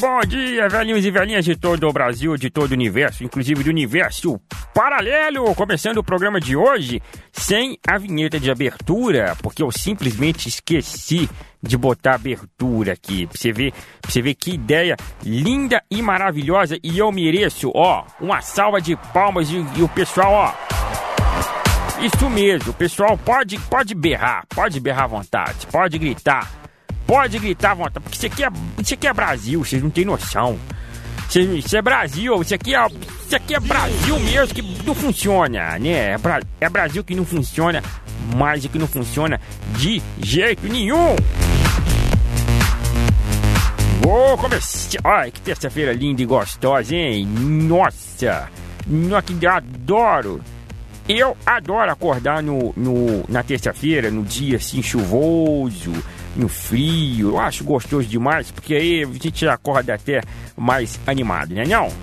bom dia, velhinhos e velhinhas de todo o Brasil, de todo o universo, inclusive do universo paralelo. Começando o programa de hoje sem a vinheta de abertura, porque eu simplesmente esqueci de botar abertura aqui. Pra você ver, pra você ver que ideia linda e maravilhosa. E eu mereço, ó, uma salva de palmas e, e o pessoal, ó. Isso mesmo, pessoal pode, pode berrar, pode berrar à vontade, pode gritar pode gritar à vontade, porque isso aqui é, isso aqui é Brasil, vocês não têm noção. Isso é Brasil, isso aqui é, isso aqui é Brasil mesmo que não funciona, né? É, Bra é Brasil que não funciona, mais que não funciona de jeito nenhum. Vou começar. Olha que terça-feira linda e gostosa, hein? Nossa! Nossa, que adoro! Eu adoro acordar no, no na terça-feira, no dia assim chuvoso, no frio. Eu acho gostoso demais, porque aí a gente acorda até mais animado, né não?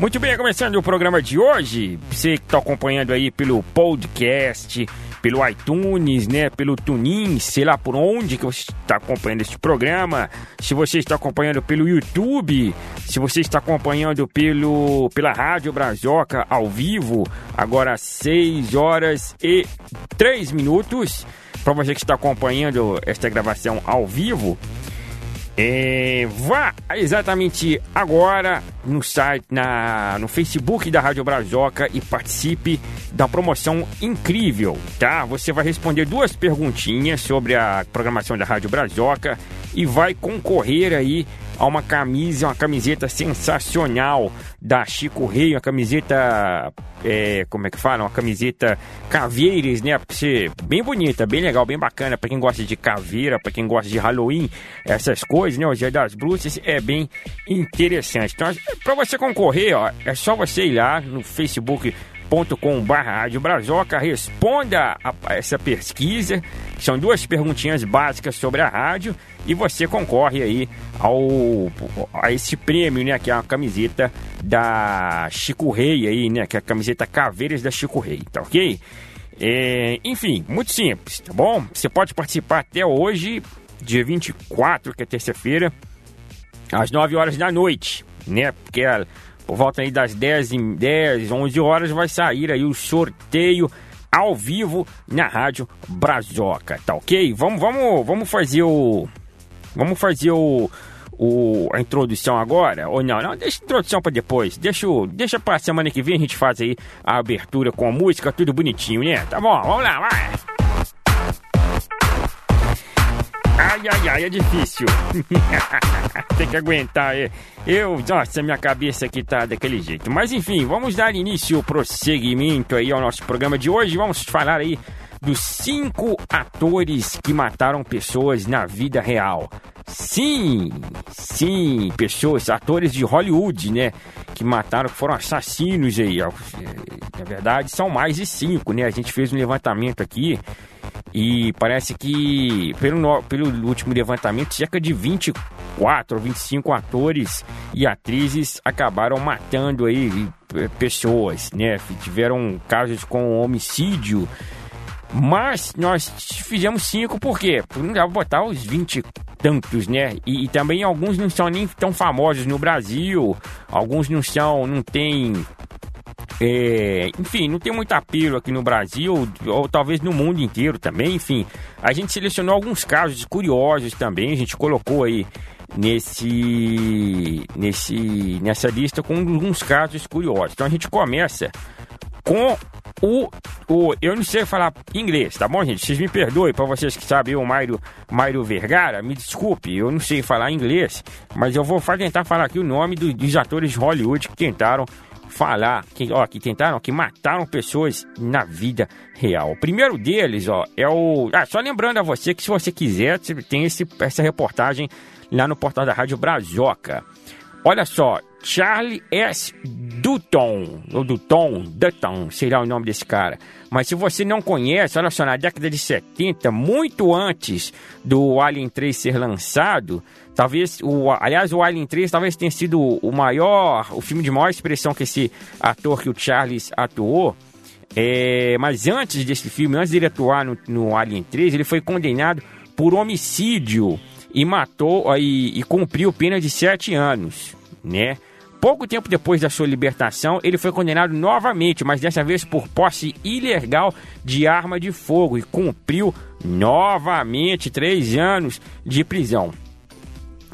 Muito bem, começando o programa de hoje, você que está acompanhando aí pelo podcast, pelo iTunes, né, pelo Tunin, sei lá por onde que você está acompanhando este programa, se você está acompanhando pelo YouTube, se você está acompanhando pelo pela Rádio Brazoca ao vivo, agora 6 horas e 3 minutos, para você que está acompanhando esta gravação ao vivo, é, vá exatamente agora no site, na, no Facebook da Rádio Brazoca e participe da promoção incrível, tá? Você vai responder duas perguntinhas sobre a programação da Rádio Brazoca e vai concorrer aí a uma camisa, uma camiseta sensacional da Chico Rei, uma camiseta, é, como é que fala? Uma camiseta caveiras, né? Porque bem bonita, bem legal, bem bacana para quem gosta de caveira, para quem gosta de Halloween, essas coisas, né? O Dia das Bruxas é bem interessante. Então, para você concorrer, ó, é só você ir lá no Facebook rádio Brazoca, responda a essa pesquisa, são duas perguntinhas básicas sobre a rádio e você concorre aí ao a esse prêmio, né, que é a camiseta da Chico Rei aí, né, que é a camiseta Caveiras da Chico Rei, tá OK? É, enfim, muito simples, tá bom? Você pode participar até hoje, dia 24, que é terça-feira, às 9 horas da noite, né? Porque por volta aí das 10, 10, 11 horas vai sair aí o sorteio ao vivo na Rádio Brazoca, tá ok? Vamos, vamos, vamos fazer o... Vamos fazer o, o, a introdução agora? Ou não? Não, deixa a introdução para depois. Deixa, deixa pra semana que vem a gente faz aí a abertura com a música, tudo bonitinho, né? Tá bom, vamos lá, vai! Ai, ai, ai, é difícil. Tem que aguentar. É. Eu, nossa, minha cabeça aqui tá daquele jeito. Mas enfim, vamos dar início, prosseguimento aí ao nosso programa de hoje. Vamos falar aí dos cinco atores que mataram pessoas na vida real. Sim, sim, pessoas, atores de Hollywood, né? Que mataram, que foram assassinos aí. Na verdade, são mais de cinco, né? A gente fez um levantamento aqui e parece que, pelo, pelo último levantamento, cerca de 24 ou 25 atores e atrizes acabaram matando aí eh, pessoas, né? Tiveram casos com homicídio. Mas nós fizemos cinco por quê? Porque não dá pra botar os 20 tantos, né? E, e, também alguns não são nem tão famosos no Brasil, alguns não são, não tem é, enfim, não tem muito apelo aqui no Brasil, ou talvez no mundo inteiro também. Enfim, a gente selecionou alguns casos curiosos também, a gente colocou aí nesse, nesse, nessa lista com alguns casos curiosos. Então a gente começa com o, o. Eu não sei falar inglês, tá bom, gente? Vocês me perdoem, para vocês que sabem, o Mairo, Mairo Vergara, me desculpe, eu não sei falar inglês, mas eu vou tentar falar aqui o nome do, dos atores de Hollywood que tentaram falar que, ó, que tentaram, que mataram pessoas na vida real. O primeiro deles, ó, é o. Ah, só lembrando a você que se você quiser, tem esse, essa reportagem lá no portal da Rádio Brazoca. Olha só, Charlie S. Dutton, ou Dutton, Dutton, será o nome desse cara. Mas se você não conhece, olha só, na década de 70, muito antes do Alien 3 ser lançado, talvez, o, aliás, o Alien 3 talvez tenha sido o maior, o filme de maior expressão que esse ator que o Charles atuou. É, mas antes desse filme, antes dele atuar no, no Alien 3, ele foi condenado por homicídio e matou e, e cumpriu pena de sete anos, né? Pouco tempo depois da sua libertação, ele foi condenado novamente, mas dessa vez por posse ilegal de arma de fogo e cumpriu novamente três anos de prisão.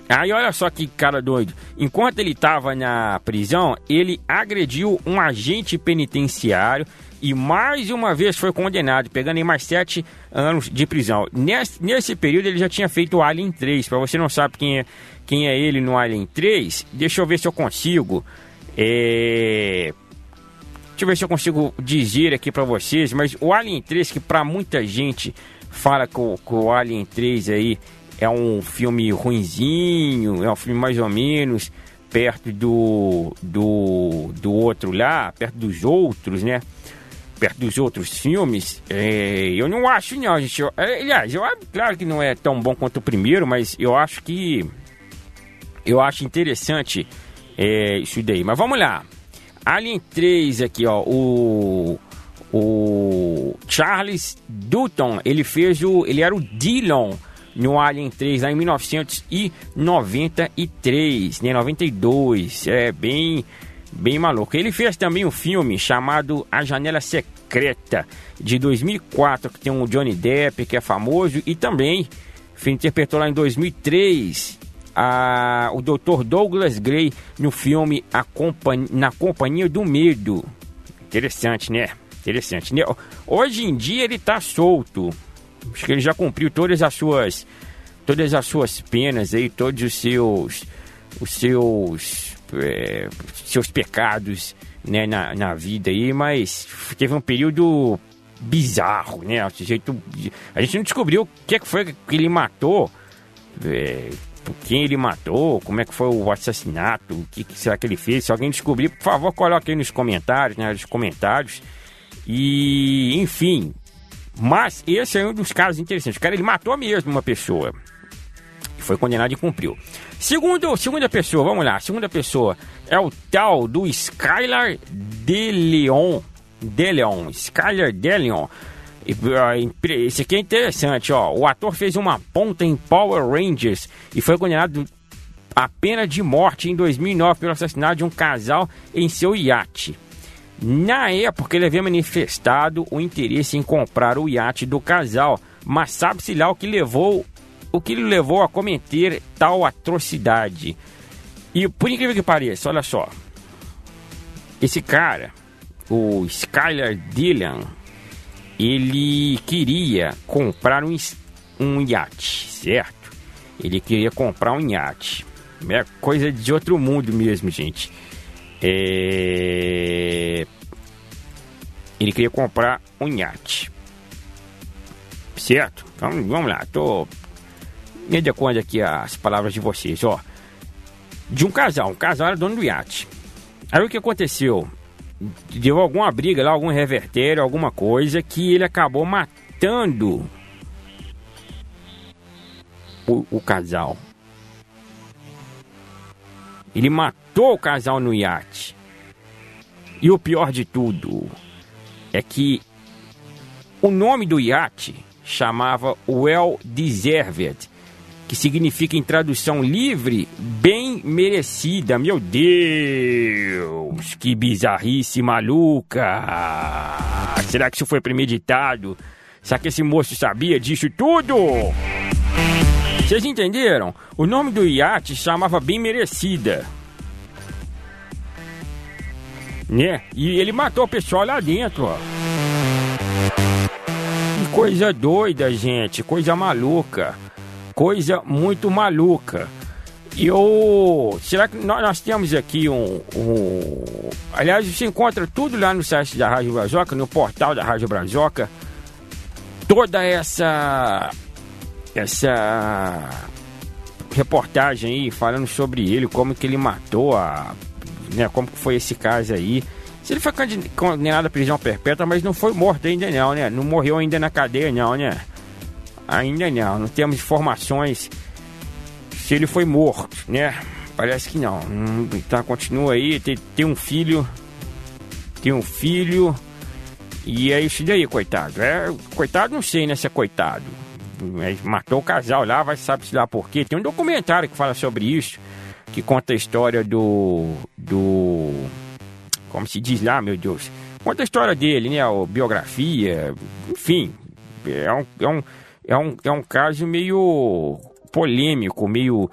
Aí olha só que cara doido. Enquanto ele estava na prisão, ele agrediu um agente penitenciário e mais uma vez foi condenado, pegando em mais sete anos de prisão. Nesse, nesse período ele já tinha feito o Alien 3. Para você não sabe quem é, quem é ele no Alien 3, deixa eu ver se eu consigo. É... Deixa eu ver se eu consigo dizer aqui para vocês, mas o Alien 3, que para muita gente fala que o, que o Alien 3 aí é um filme ruinzinho, é um filme mais ou menos perto do, do, do outro lá, perto dos outros, né? Perto dos outros filmes, é, eu não acho não, gente. Eu, é, aliás, eu, claro que não é tão bom quanto o primeiro, mas eu acho que eu acho interessante é, isso daí. Mas vamos lá. Alien 3 aqui, ó, o o Charles Dutton, ele fez o ele era o Dillon no Alien 3 lá em 1993, né, 92, é bem bem maluco. Ele fez também um filme chamado A Janela Secreta de 2004, que tem um Johnny Depp que é famoso e também interpretou lá em 2003 a, o Dr. Douglas Gray no filme a Compan Na Companhia do Medo. Interessante, né? Interessante, né? Hoje em dia ele tá solto. Acho que ele já cumpriu todas as suas todas as suas penas aí, todos os seus os seus é, seus pecados, né, na, na vida aí, mas teve um período bizarro, né? O jeito a gente não descobriu o que, é que foi que ele matou. É, quem ele matou, como é que foi o assassinato, o que, que será que ele fez. Se alguém descobrir, por favor, coloque aí nos comentários, né, nos comentários. E, enfim, mas esse é um dos casos interessantes. O cara, ele matou mesmo uma pessoa. E foi condenado e cumpriu. Segundo, segunda pessoa, vamos lá. Segunda pessoa é o tal do Skylar De Leon. De Leon. Skylar De Leon. Esse aqui é interessante, ó. O ator fez uma ponta em Power Rangers e foi condenado a pena de morte em 2009 pelo assassinato de um casal em seu iate. Na época, ele havia manifestado o interesse em comprar o iate do casal, mas sabe-se lá o que levou o que lhe levou a cometer tal atrocidade. E por incrível que pareça, olha só. Esse cara, o Skylar Dylan, ele queria comprar um, um iate, certo? Ele queria comprar um iate. É coisa de outro mundo mesmo, gente. É... Ele queria comprar um iate. Certo? Então vamos lá, tô mediando aqui as palavras de vocês, ó. De um casal, um casal era dono do iate. Aí o que aconteceu? deu alguma briga lá, algum revertério, alguma coisa que ele acabou matando o, o casal. Ele matou o casal no iate. E o pior de tudo é que o nome do iate chamava Well Deserved que significa em tradução livre, bem merecida. Meu Deus, que bizarrice maluca! Será que isso foi premeditado? Será que esse moço sabia disso tudo? Vocês entenderam? O nome do iate chamava Bem Merecida. Né? E ele matou o pessoal lá dentro, ó. Que coisa doida, gente. Coisa maluca coisa muito maluca. E eu. Será que nós, nós temos aqui um, um, Aliás, você encontra tudo lá no site da Rádio Brazoca, no portal da Rádio Brazoca. Toda essa. Essa reportagem aí falando sobre ele, como que ele matou a. Né, como que foi esse caso aí. Se ele foi condenado à prisão perpétua, mas não foi morto ainda não, né? Não morreu ainda na cadeia não, né? Ainda não, não temos informações se ele foi morto, né? Parece que não. Então continua aí, tem, tem um filho. Tem um filho. E é isso daí, coitado. É, coitado não sei, né, se é coitado. matou o casal lá, vai saber se lá por quê. Tem um documentário que fala sobre isso, que conta a história do. do. Como se diz lá, meu Deus? Conta a história dele, né? A biografia, enfim. É um, é um, é um, é um caso meio polêmico, meio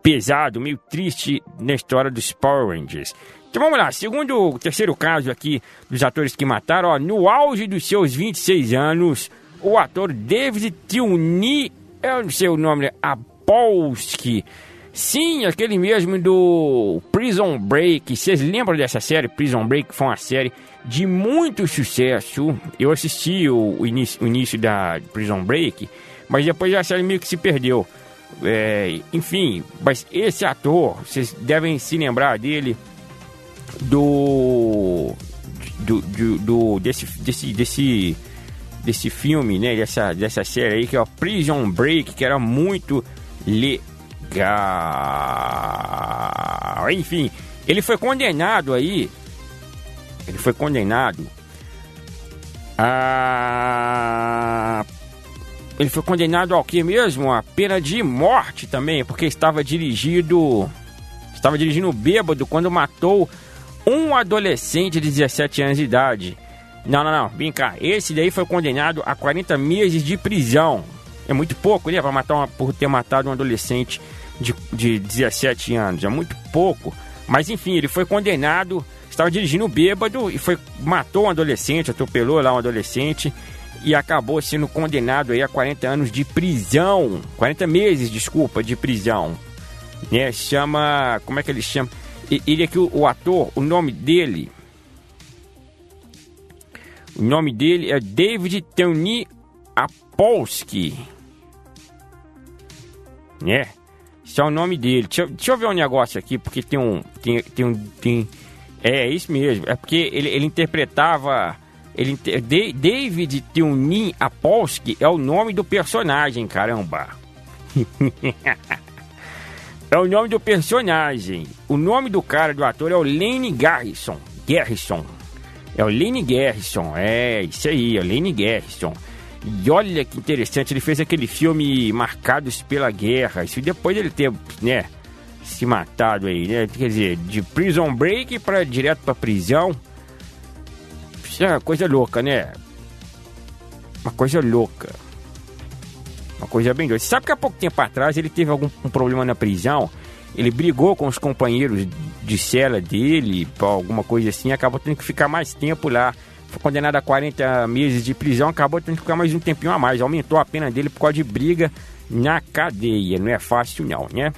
pesado, meio triste na história dos Power Rangers. Então vamos lá, segundo terceiro caso aqui dos atores que mataram, ó, no auge dos seus 26 anos, o ator David Tiuni, eu não sei o nome, né? Apolsky. Sim, aquele mesmo do Prison Break. Vocês lembram dessa série? Prison Break foi uma série de muito sucesso. Eu assisti o, início, o início da Prison Break, mas depois a série meio que se perdeu. É, enfim, mas esse ator, vocês devem se lembrar dele do do, do, do desse, desse, desse desse filme, né? Dessa, dessa série aí, que é o Prison Break, que era muito Enfim, ele foi condenado aí. Ele foi condenado a. Ele foi condenado ao que mesmo? A pena de morte também, porque estava dirigido. Estava dirigindo bêbado quando matou um adolescente de 17 anos de idade. Não, não, não, vem cá. Esse daí foi condenado a 40 meses de prisão. É muito pouco, né? Pra matar uma, por ter matado um adolescente de, de 17 anos. É muito pouco. Mas enfim, ele foi condenado. Estava dirigindo bêbado e foi matou um adolescente, atropelou lá um adolescente e acabou sendo condenado aí a 40 anos de prisão. 40 meses, desculpa, de prisão. Né? Chama. Como é que ele chama? Ele aqui, o, o ator, o nome dele o nome dele é David Tony Apolsky. Né? Esse é o nome dele. Deixa, deixa, eu ver um negócio aqui, porque tem um. Tem, tem um. Tem, é, é isso mesmo. É porque ele, ele interpretava. Ele, de, David Teunin Apolsky é o nome do personagem, caramba. é o nome do personagem. O nome do cara, do ator, é o Lenny Garrison. Garrison. É o Lane Garrison, é isso aí, é o Lane Garrison. E olha que interessante, ele fez aquele filme Marcados pela Guerra. Isso depois dele ter, né, se matado aí, né? Quer dizer, de Prison Break para direto para prisão. Isso é uma coisa louca, né? Uma coisa louca. Uma coisa bem doida. Sabe que há pouco tempo atrás ele teve algum um problema na prisão ele brigou com os companheiros de cela dele, alguma coisa assim, acabou tendo que ficar mais tempo lá. Foi condenado a 40 meses de prisão, acabou tendo que ficar mais um tempinho a mais. Aumentou a pena dele por causa de briga na cadeia. Não é fácil não, né?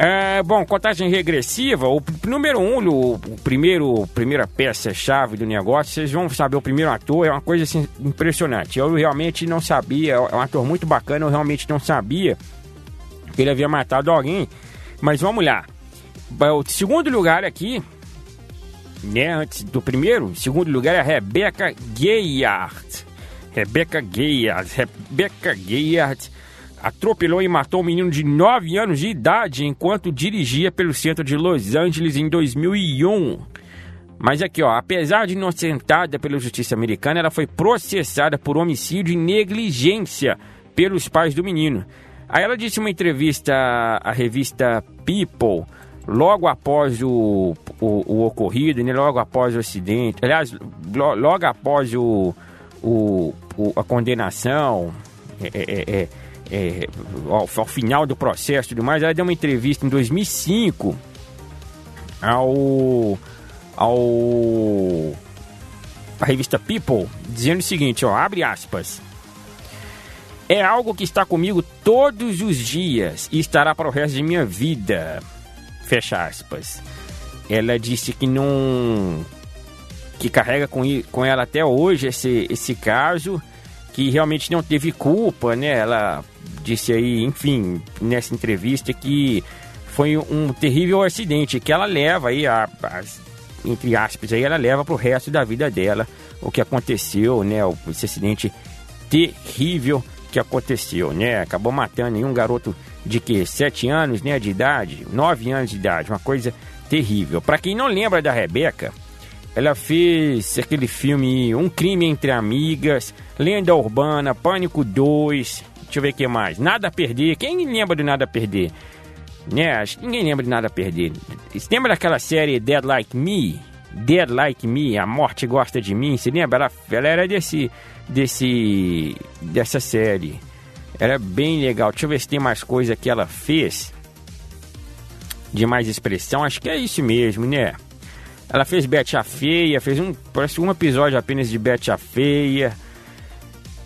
É, bom, contagem regressiva, o número um, o, o primeiro, primeira peça-chave do negócio, vocês vão saber o primeiro ator, é uma coisa assim, impressionante. Eu realmente não sabia, é um ator muito bacana, eu realmente não sabia que ele havia matado alguém. Mas vamos lá. O segundo lugar aqui, né, antes do primeiro, segundo lugar é a Rebecca Gayard. Rebecca Gayard. Rebecca Gayard atropelou e matou um menino de 9 anos de idade enquanto dirigia pelo centro de Los Angeles em 2001. Mas aqui, ó, apesar de inocentada pela justiça americana, ela foi processada por homicídio e negligência pelos pais do menino. Aí ela disse em uma entrevista à revista People, logo após o, o, o ocorrido, né, logo após o acidente, aliás, lo, logo após o, o, o, a condenação, é, é, é, é ao, ao, final do processo e tudo mais, ela deu uma entrevista em 2005 ao, ao a revista People, dizendo o seguinte, ó, abre aspas, é algo que está comigo todos os dias e estará para o resto de minha vida. Fecha aspas. Ela disse que não. que carrega com, com ela até hoje esse, esse caso, que realmente não teve culpa, né? Ela disse aí, enfim, nessa entrevista que foi um terrível acidente que ela leva aí, a, a, entre aspas, aí ela leva para o resto da vida dela o que aconteceu, né? Esse acidente terrível que aconteceu, né? Acabou matando um garoto de que sete anos, né, de idade, nove anos de idade, uma coisa terrível. Para quem não lembra da Rebeca, ela fez aquele filme Um Crime Entre Amigas, Lenda Urbana, Pânico 2, deixa eu ver o que mais. Nada a Perder, quem lembra de Nada a Perder? Né, acho que ninguém lembra de Nada a Perder. Você lembra daquela série Dead Like Me? Dead Like Me, A Morte Gosta de Mim, você lembra? Ela, ela era desse, desse, dessa série. Era bem legal. Deixa eu ver se tem mais coisa que ela fez de mais expressão. Acho que é isso mesmo, né? Ela fez Betty a Feia, fez um, parece um episódio apenas de Betty a Feia.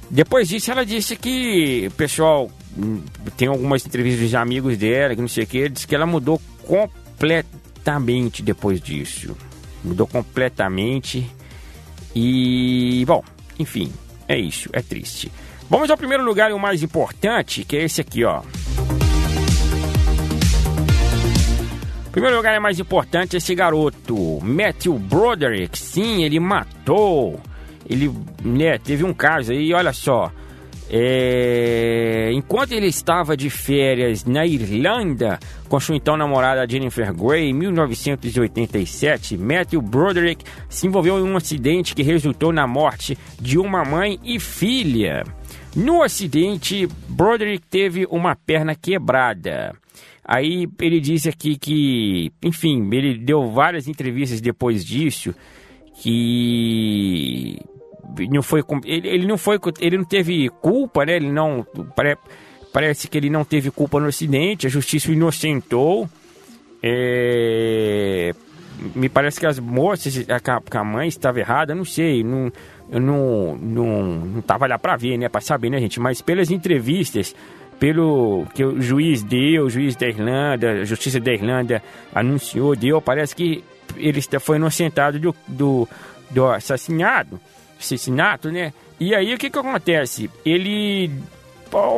Depois disso, ela disse que o pessoal hum, tem algumas entrevistas de amigos dela, que não sei o que, disse que ela mudou completamente depois disso. Mudou completamente. E, bom, enfim, é isso, é triste. Vamos ao primeiro lugar e o mais importante, que é esse aqui, ó. primeiro lugar é mais importante esse garoto, Matthew Broderick. Sim, ele matou. Ele né, teve um caso aí, olha só. É, enquanto ele estava de férias na Irlanda com sua então namorada Jennifer Grey em 1987, Matthew Broderick se envolveu em um acidente que resultou na morte de uma mãe e filha. No acidente, Broderick teve uma perna quebrada. Aí ele disse aqui que, enfim, ele deu várias entrevistas depois disso que não foi ele, ele não foi ele não teve culpa, né? Ele não pare, parece que ele não teve culpa no acidente, a justiça o inocentou. É, me parece que as moças, a, a mãe estava errada, não sei, não, eu não, não, não tava lá para ver, né, para saber, né, gente, mas pelas entrevistas, pelo que o juiz deu, o juiz da Irlanda, a justiça da Irlanda anunciou, deu, parece que ele foi inocentado do, do, do assassinado, assassinato, né? E aí o que que acontece? Ele,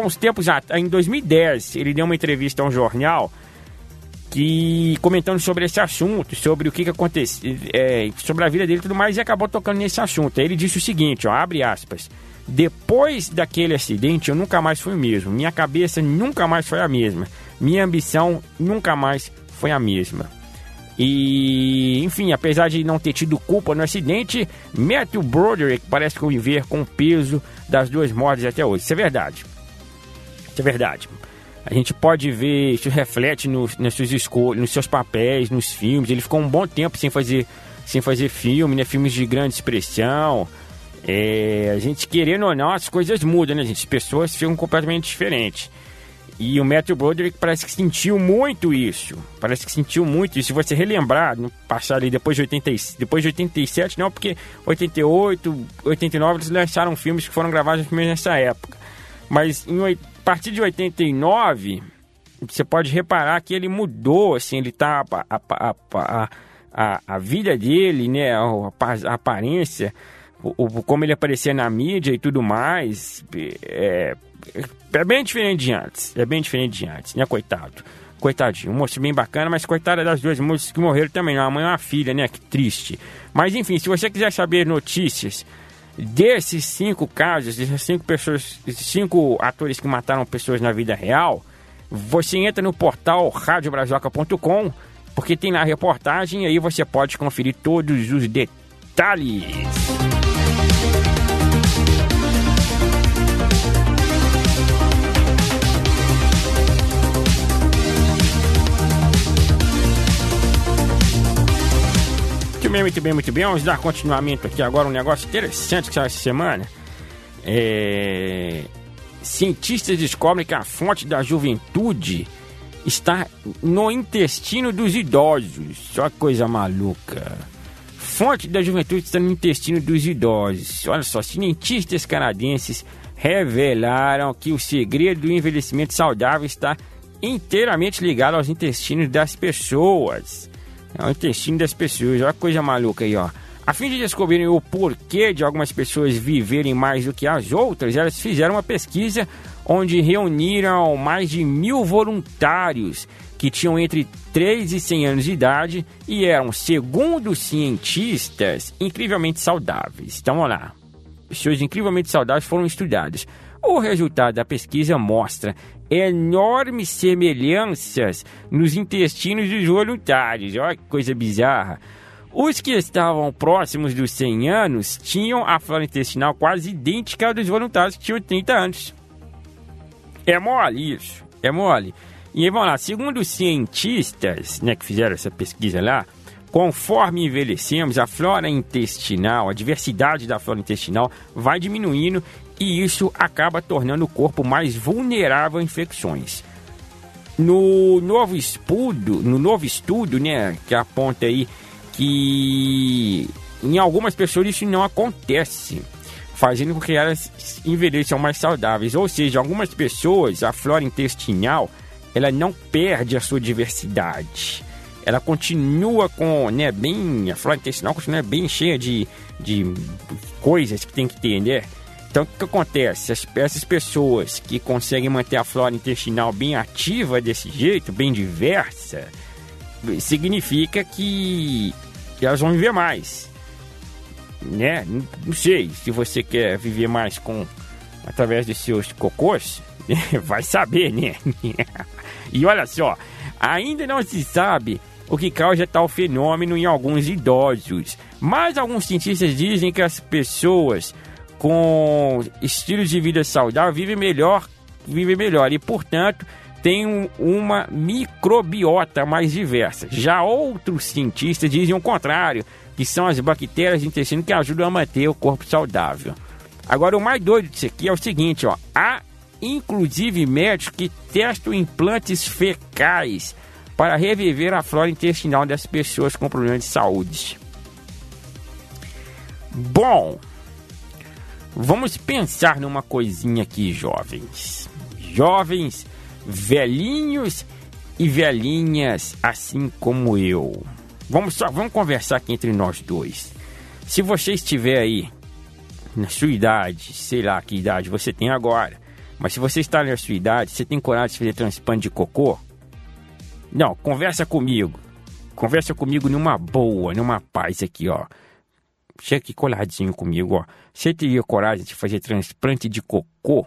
uns tempos atrás, em 2010, ele deu uma entrevista a um jornal que comentando sobre esse assunto, sobre o que que aconteceu, é, sobre a vida dele e tudo mais, e acabou tocando nesse assunto. Aí ele disse o seguinte, ó, abre aspas. Depois daquele acidente, eu nunca mais fui o mesmo. Minha cabeça nunca mais foi a mesma. Minha ambição nunca mais foi a mesma. E, enfim, apesar de não ter tido culpa no acidente, Matthew Broderick parece conviver com o peso das duas mortes até hoje. Isso é verdade. Isso é verdade. A gente pode ver, isso reflete no, nas suas escolhas, nos seus papéis, nos filmes. Ele ficou um bom tempo sem fazer, sem fazer filme, né? Filmes de grande expressão. É, a gente querendo ou não, as coisas mudam, né, gente? As pessoas ficam completamente diferentes. E o Matthew Broderick parece que sentiu muito isso. Parece que sentiu muito isso. Se você relembrar, no passado depois de, 80, depois de 87, não, porque 88, 89 eles lançaram filmes que foram gravados nessa época. Mas em, a partir de 89, você pode reparar que ele mudou, assim, ele tá. A, a, a, a, a vida dele, né? A, aparência o, como ele aparecia na mídia e tudo mais, é, é bem diferente de antes. É bem diferente de antes, né, coitado? Coitadinho, um moço bem bacana, mas coitada das duas moças que morreram também, uma mãe e uma filha, né? Que triste. Mas enfim, se você quiser saber notícias desses cinco casos, dessas cinco pessoas, cinco atores que mataram pessoas na vida real, você entra no portal radiobrasioca.com, porque tem lá a reportagem e aí você pode conferir todos os detalhes. Bem, muito bem, muito bem. Vamos dar continuamento aqui agora um negócio interessante que saiu essa semana. É... Cientistas descobrem que a fonte da juventude está no intestino dos idosos. Só coisa maluca. Fonte da juventude está no intestino dos idosos. Olha só, cientistas canadenses revelaram que o segredo do envelhecimento saudável está inteiramente ligado aos intestinos das pessoas. É o intestino das pessoas. Olha que coisa maluca aí, ó. A fim de descobrirem o porquê de algumas pessoas viverem mais do que as outras, elas fizeram uma pesquisa onde reuniram mais de mil voluntários que tinham entre 3 e 100 anos de idade e eram, segundo cientistas, incrivelmente saudáveis. Então, vamos lá. Pessoas incrivelmente saudáveis foram estudadas. O resultado da pesquisa mostra enormes semelhanças nos intestinos dos voluntários. Olha que coisa bizarra. Os que estavam próximos dos 100 anos tinham a flora intestinal quase idêntica à dos voluntários que tinham 30 anos. É mole isso, é mole. E vamos lá, segundo os cientistas né, que fizeram essa pesquisa lá, conforme envelhecemos, a flora intestinal, a diversidade da flora intestinal vai diminuindo e isso acaba tornando o corpo mais vulnerável a infecções. No novo estudo, no novo estudo, né, que aponta aí que em algumas pessoas isso não acontece, fazendo com que elas envelheçam mais saudáveis. Ou seja, algumas pessoas, a flora intestinal, ela não perde a sua diversidade. Ela continua com, né, bem, a flora intestinal continua bem cheia de, de coisas que tem que ter, né? Então, o que acontece? essas pessoas que conseguem manter a flora intestinal bem ativa desse jeito, bem diversa, significa que elas vão viver mais. Né? Não sei, se você quer viver mais com através dos seus cocôs, vai saber, né? e olha só, ainda não se sabe o que causa tal fenômeno em alguns idosos, mas alguns cientistas dizem que as pessoas com estilos de vida saudável vivem melhor, vivem melhor e, portanto, tem uma microbiota mais diversa. Já outros cientistas dizem o contrário, que são as bactérias do intestino que ajudam a manter o corpo saudável. Agora, o mais doido disso aqui é o seguinte, ó. Há, inclusive, médicos que testam implantes fecais para reviver a flora intestinal das pessoas com problemas de saúde. Bom, vamos pensar numa coisinha aqui, jovens. Jovens velhinhos e velhinhas assim como eu. Vamos só, vamos conversar aqui entre nós dois. Se você estiver aí na sua idade, sei lá que idade você tem agora, mas se você está na sua idade, você tem coragem de fazer transplante de cocô? Não, conversa comigo. Conversa comigo numa boa, numa paz aqui, ó. Chega aqui coladinho comigo, ó. Você teria coragem de fazer transplante de cocô?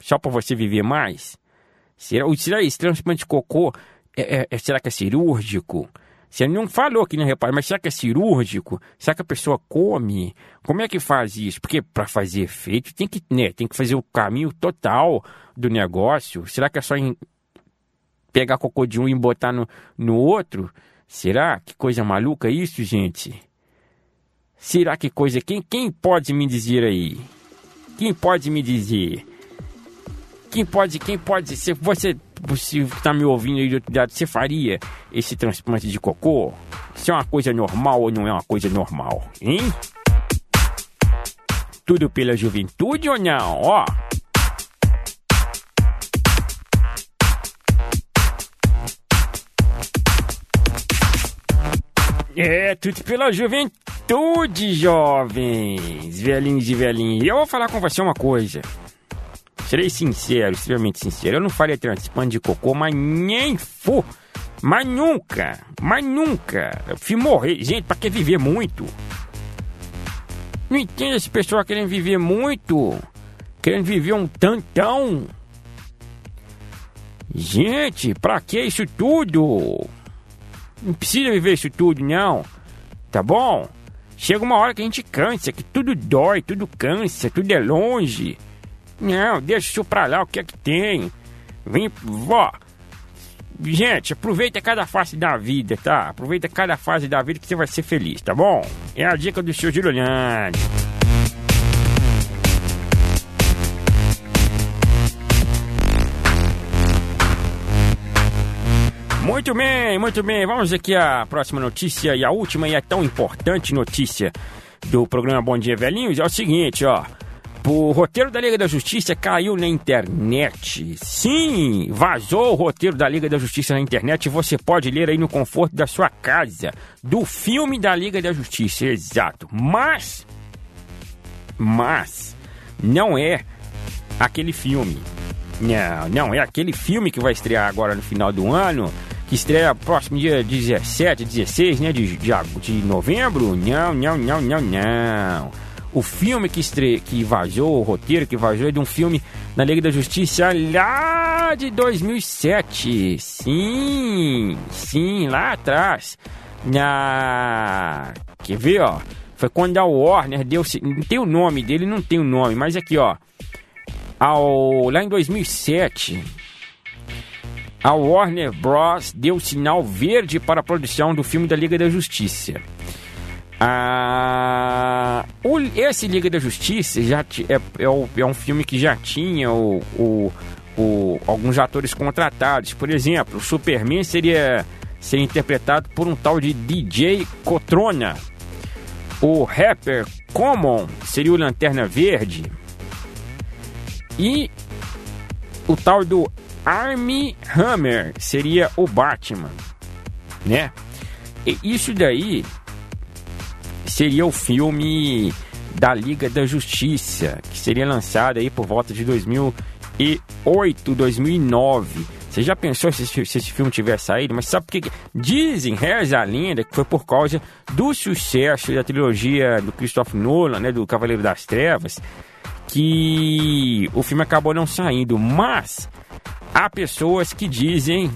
Só para você viver mais? Será, será esse transplante de cocô, é, é, é, será que é cirúrgico? Você não falou aqui, né, repare, mas será que é cirúrgico? Será que a pessoa come? Como é que faz isso? Porque para fazer efeito tem que, né, tem que fazer o caminho total do negócio. Será que é só em pegar cocô de um e botar no, no outro? Será? Que coisa maluca isso, gente? Será que coisa... Quem, quem pode me dizer aí? Quem pode me dizer? Quem pode, quem pode, se você, está me ouvindo aí de outro lado, você faria esse transplante de cocô? Se é uma coisa normal ou não é uma coisa normal, hein? Tudo pela juventude ou não? Ó. É, tudo pela juventude, jovens, velhinhos e velhinhos. Eu vou falar com você uma coisa. Serei sincero, extremamente sincero. Eu não faria transplante de cocô, mas nem fu. Mas nunca, mas nunca. Eu fui morrer. Gente, pra que viver muito? Não entendo esse pessoal querendo viver muito. Querendo viver um tantão. Gente, pra que isso tudo? Não precisa viver isso tudo, não. Tá bom? Chega uma hora que a gente cansa, que tudo dói, tudo cansa, tudo é longe. Não, deixa isso pra lá, o que é que tem? Vem, vó. Gente, aproveita cada fase da vida, tá? Aproveita cada fase da vida que você vai ser feliz, tá bom? É a dica do seu Giuliani. Muito bem, muito bem. Vamos aqui à próxima notícia e a última e a tão importante notícia do programa Bom Dia Velhinhos é o seguinte, ó. O roteiro da Liga da Justiça caiu na internet. Sim, vazou o roteiro da Liga da Justiça na internet. Você pode ler aí no conforto da sua casa. Do filme da Liga da Justiça, exato. Mas, mas, não é aquele filme. Não, não é aquele filme que vai estrear agora no final do ano. Que estreia próximo dia 17, 16, né, de, de, de novembro. Não, não, não, não, não. O filme que, estre... que vazou, o roteiro que vazou é de um filme na Liga da Justiça lá de 2007. Sim, sim, lá atrás. na. Quer ver, ó? Foi quando a Warner deu. Não tem o nome dele, não tem o nome, mas aqui, ó. Ao, lá em 2007, a Warner Bros. deu sinal verde para a produção do filme da Liga da Justiça. Ah, o, esse Liga da Justiça já é, é, é, um filme que já tinha o, o, o, alguns atores contratados. Por exemplo, o Superman seria, seria interpretado por um tal de DJ Cotrona. O rapper Common seria o Lanterna Verde. E o tal do Army Hammer seria o Batman, né? E isso daí seria o filme da Liga da Justiça, que seria lançado aí por volta de 2008, 2009. Você já pensou se, se esse filme tivesse saído? Mas sabe por que? Dizem, reza a lenda, que foi por causa do sucesso da trilogia do Christopher Nolan, né, do Cavaleiro das Trevas, que o filme acabou não saindo. Mas há pessoas que dizem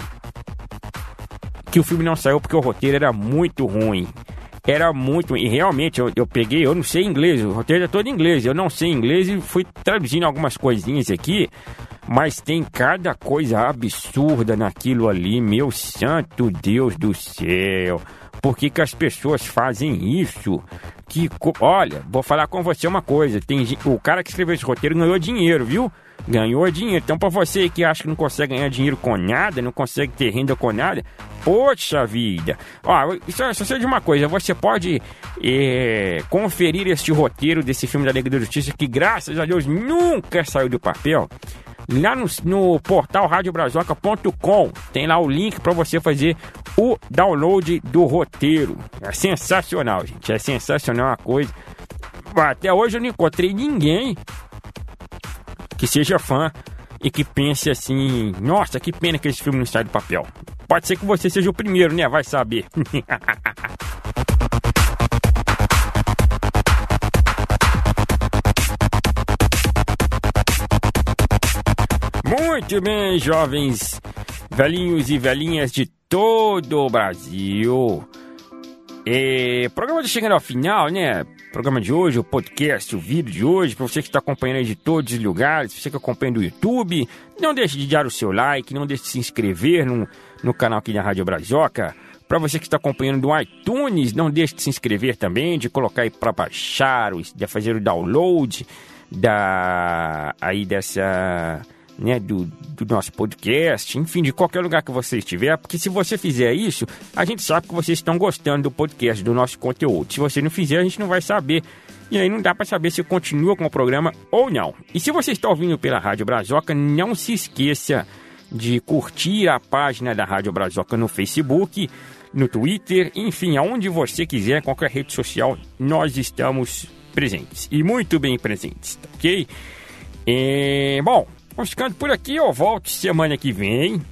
que o filme não saiu porque o roteiro era muito ruim. Era muito. E realmente, eu, eu peguei, eu não sei inglês, o roteiro é todo em inglês. Eu não sei inglês e fui traduzindo algumas coisinhas aqui. Mas tem cada coisa absurda naquilo ali, meu santo Deus do céu. Por que, que as pessoas fazem isso? Que, olha, vou falar com você uma coisa. Tem, o cara que escreveu esse roteiro ganhou dinheiro, viu? Ganhou dinheiro. Então, para você que acha que não consegue ganhar dinheiro com nada, não consegue ter renda com nada, poxa vida. Ó, só, só sei de uma coisa: você pode é, conferir este roteiro desse filme da Liga da Justiça, que graças a Deus nunca saiu do papel lá no, no portal radiobrazoca.com. Tem lá o link para você fazer o download do roteiro. É sensacional, gente. É sensacional a coisa. Até hoje eu não encontrei ninguém que seja fã e que pense assim: nossa, que pena que esse filme não sai do papel. Pode ser que você seja o primeiro, né? Vai saber. Muito bem, jovens, velhinhos e velhinhas de todo o Brasil. É, programa de chegando ao final, né? Programa de hoje, o podcast, o vídeo de hoje, para você que está acompanhando aí de todos os lugares, você que acompanha do YouTube, não deixe de dar o seu like, não deixe de se inscrever no, no canal aqui da Rádio Brazoca. Para você que está acompanhando do iTunes, não deixe de se inscrever também, de colocar aí para baixar, de fazer o download da aí dessa né, do, do nosso podcast, enfim, de qualquer lugar que você estiver, porque se você fizer isso, a gente sabe que vocês estão gostando do podcast, do nosso conteúdo. Se você não fizer, a gente não vai saber. E aí não dá para saber se continua com o programa ou não. E se você está ouvindo pela Rádio Brazoca, não se esqueça de curtir a página da Rádio Brazoca no Facebook, no Twitter, enfim, aonde você quiser, qualquer rede social, nós estamos presentes. E muito bem presentes, tá ok? E, bom, Vamos ficando por aqui, eu volto semana que vem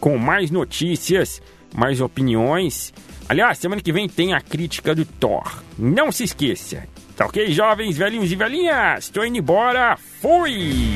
com mais notícias, mais opiniões. Aliás, semana que vem tem a crítica do Thor. Não se esqueça. Tá ok, jovens, velhinhos e velhinhas? Estou indo embora. Fui!